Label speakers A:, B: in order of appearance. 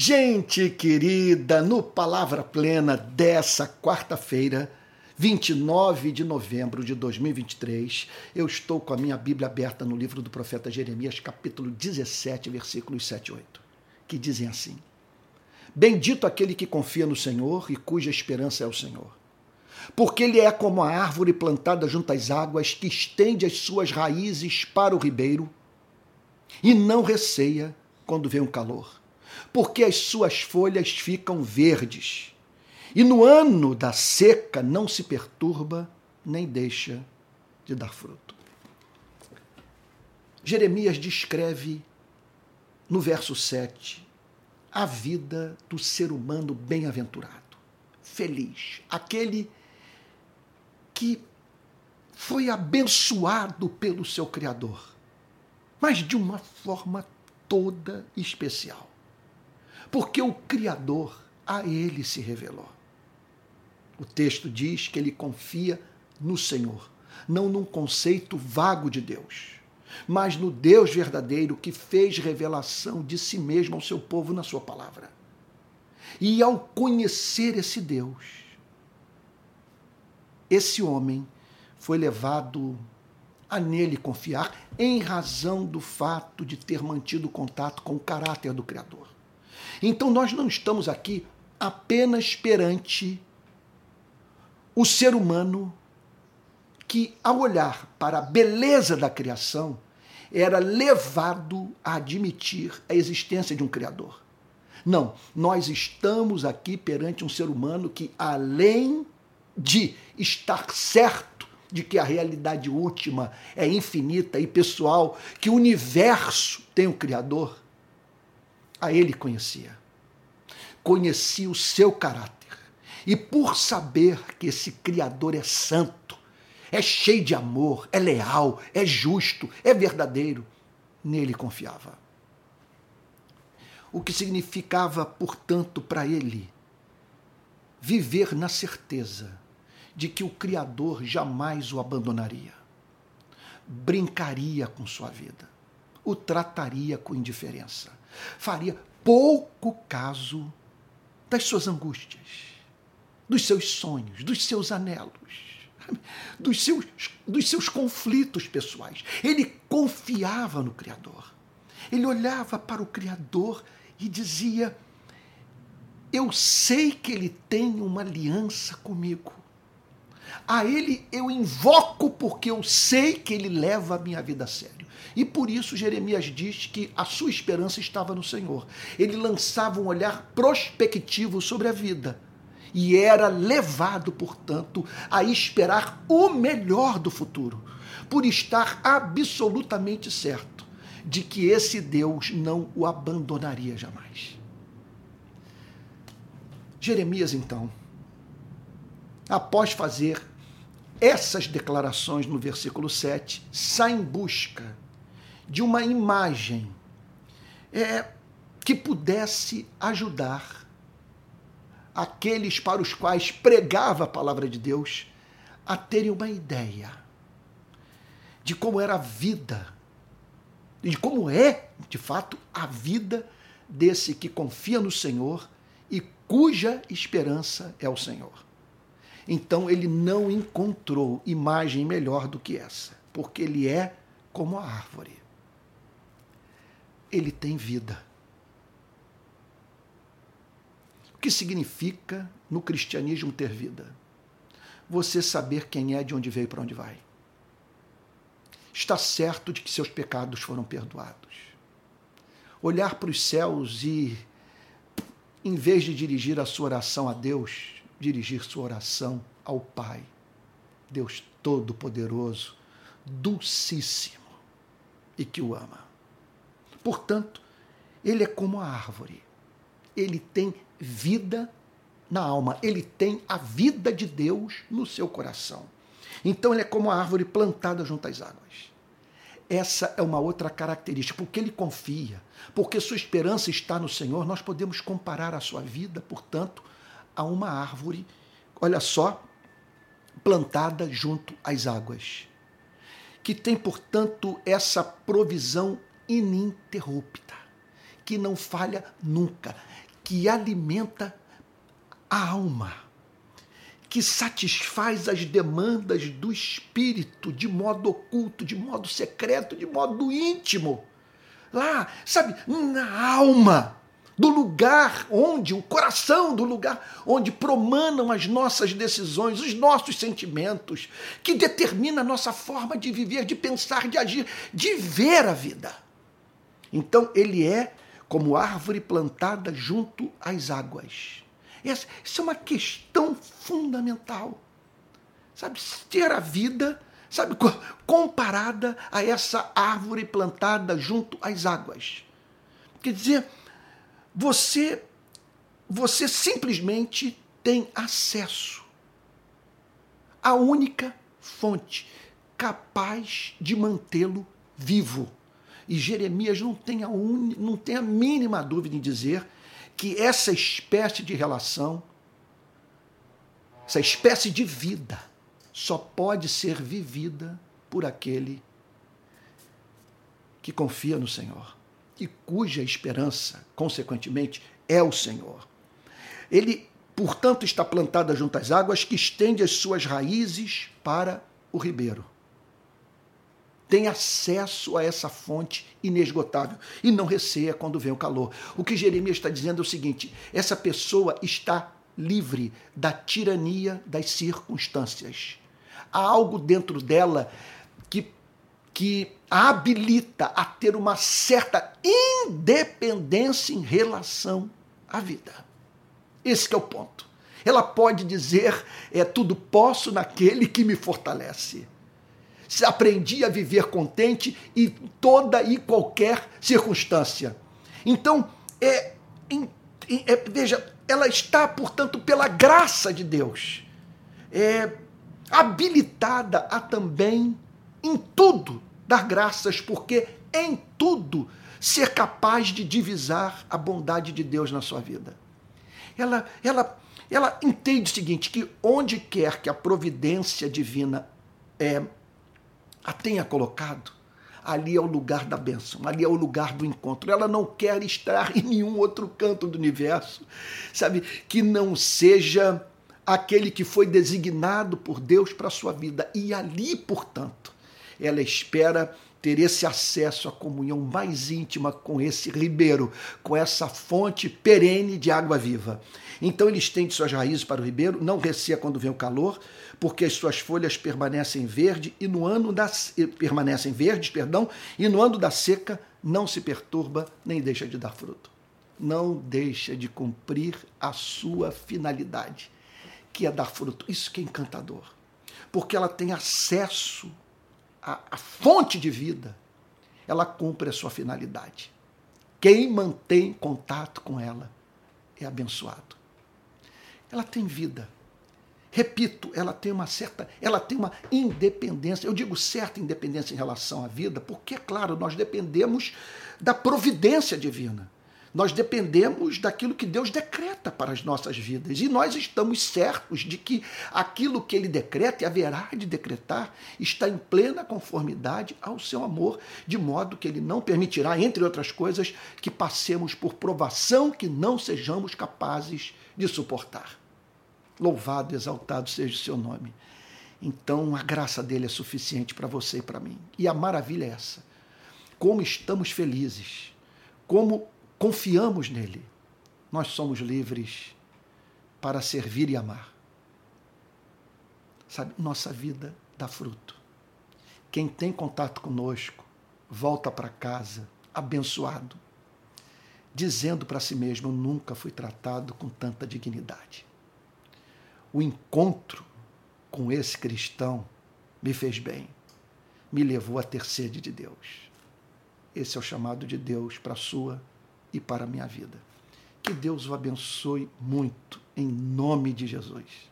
A: Gente querida, no Palavra Plena dessa quarta-feira, 29 de novembro de 2023, eu estou com a minha Bíblia aberta no livro do profeta Jeremias, capítulo 17, versículos 7 e 8, que dizem assim: Bendito aquele que confia no Senhor e cuja esperança é o Senhor. Porque ele é como a árvore plantada junto às águas, que estende as suas raízes para o ribeiro e não receia quando vem um calor porque as suas folhas ficam verdes. E no ano da seca não se perturba nem deixa de dar fruto. Jeremias descreve no verso 7 a vida do ser humano bem-aventurado, feliz, aquele que foi abençoado pelo seu Criador, mas de uma forma toda especial porque o Criador a ele se revelou. O texto diz que ele confia no Senhor, não num conceito vago de Deus, mas no Deus verdadeiro que fez revelação de si mesmo ao seu povo na sua palavra. E ao conhecer esse Deus, esse homem foi levado a nele confiar em razão do fato de ter mantido contato com o caráter do Criador. Então nós não estamos aqui apenas perante o ser humano que, ao olhar para a beleza da criação, era levado a admitir a existência de um Criador. Não, nós estamos aqui perante um ser humano que, além de estar certo de que a realidade última é infinita e pessoal, que o universo tem um Criador, a ele conhecia. Conhecia o seu caráter. E por saber que esse Criador é santo, é cheio de amor, é leal, é justo, é verdadeiro, nele confiava. O que significava, portanto, para ele viver na certeza de que o Criador jamais o abandonaria, brincaria com sua vida, o trataria com indiferença faria pouco caso das suas angústias, dos seus sonhos, dos seus anelos, dos seus, dos seus conflitos pessoais. Ele confiava no Criador. Ele olhava para o Criador e dizia: Eu sei que ele tem uma aliança comigo. A ele eu invoco porque eu sei que ele leva a minha vida a sério. E por isso Jeremias diz que a sua esperança estava no Senhor. Ele lançava um olhar prospectivo sobre a vida e era levado, portanto, a esperar o melhor do futuro, por estar absolutamente certo de que esse Deus não o abandonaria jamais. Jeremias, então, após fazer essas declarações no versículo 7, sai em busca de uma imagem é, que pudesse ajudar aqueles para os quais pregava a palavra de Deus a terem uma ideia de como era a vida, de como é, de fato, a vida desse que confia no Senhor e cuja esperança é o Senhor. Então ele não encontrou imagem melhor do que essa, porque ele é como a árvore. Ele tem vida. O que significa no cristianismo ter vida? Você saber quem é, de onde veio e para onde vai. Está certo de que seus pecados foram perdoados. Olhar para os céus e, em vez de dirigir a sua oração a Deus, dirigir sua oração ao Pai, Deus Todo-Poderoso, Dulcíssimo e que o ama. Portanto, ele é como a árvore. Ele tem vida na alma, ele tem a vida de Deus no seu coração. Então ele é como a árvore plantada junto às águas. Essa é uma outra característica, porque ele confia, porque sua esperança está no Senhor, nós podemos comparar a sua vida, portanto, a uma árvore, olha só, plantada junto às águas, que tem, portanto, essa provisão ininterrupta, que não falha nunca, que alimenta a alma, que satisfaz as demandas do espírito de modo oculto, de modo secreto, de modo íntimo. Lá, sabe, na alma do lugar onde, o coração do lugar onde promanam as nossas decisões, os nossos sentimentos, que determina a nossa forma de viver, de pensar, de agir, de ver a vida. Então, ele é como árvore plantada junto às águas. Essa, isso é uma questão fundamental. Sabe, ter a vida, sabe, comparada a essa árvore plantada junto às águas. Quer dizer, você você simplesmente tem acesso à única fonte capaz de mantê-lo vivo. E Jeremias não tem, a un... não tem a mínima dúvida em dizer que essa espécie de relação, essa espécie de vida, só pode ser vivida por aquele que confia no Senhor e cuja esperança, consequentemente, é o Senhor. Ele, portanto, está plantada junto às águas que estende as suas raízes para o ribeiro. Tem acesso a essa fonte inesgotável e não receia quando vem o calor. O que Jeremias está dizendo é o seguinte: essa pessoa está livre da tirania das circunstâncias. Há algo dentro dela que que habilita a ter uma certa independência em relação à vida. Esse é o ponto. Ela pode dizer, é tudo posso naquele que me fortalece. Aprendi a viver contente em toda e qualquer circunstância. Então, é, é, veja, ela está, portanto, pela graça de Deus, é, habilitada a também, em tudo, dar graças, porque em tudo ser capaz de divisar a bondade de Deus na sua vida. Ela, ela, ela entende o seguinte: que onde quer que a providência divina é, a tenha colocado, ali é o lugar da bênção, ali é o lugar do encontro. Ela não quer estar em nenhum outro canto do universo, sabe? Que não seja aquele que foi designado por Deus para a sua vida. E ali, portanto, ela espera ter esse acesso à comunhão mais íntima com esse ribeiro, com essa fonte perene de água viva. Então ele estende suas raízes para o ribeiro, não receia quando vem o calor, porque as suas folhas permanecem verde e no ano da permanecem verdes, perdão, e no ano da seca não se perturba nem deixa de dar fruto. Não deixa de cumprir a sua finalidade, que é dar fruto. Isso que é encantador. Porque ela tem acesso a, a fonte de vida, ela cumpre a sua finalidade. Quem mantém contato com ela é abençoado. Ela tem vida. Repito, ela tem uma certa, ela tem uma independência. Eu digo certa independência em relação à vida, porque é claro, nós dependemos da providência divina. Nós dependemos daquilo que Deus decreta para as nossas vidas. E nós estamos certos de que aquilo que Ele decreta e haverá de decretar está em plena conformidade ao seu amor, de modo que Ele não permitirá, entre outras coisas, que passemos por provação que não sejamos capazes de suportar. Louvado, exaltado seja o seu nome. Então a graça dele é suficiente para você e para mim. E a maravilha é essa. Como estamos felizes, como confiamos nele, nós somos livres para servir e amar. Sabe, nossa vida dá fruto. Quem tem contato conosco volta para casa abençoado, dizendo para si mesmo: Eu nunca fui tratado com tanta dignidade. O encontro com esse cristão me fez bem, me levou a ter sede de Deus. Esse é o chamado de Deus para a sua e para a minha vida. Que Deus o abençoe muito, em nome de Jesus.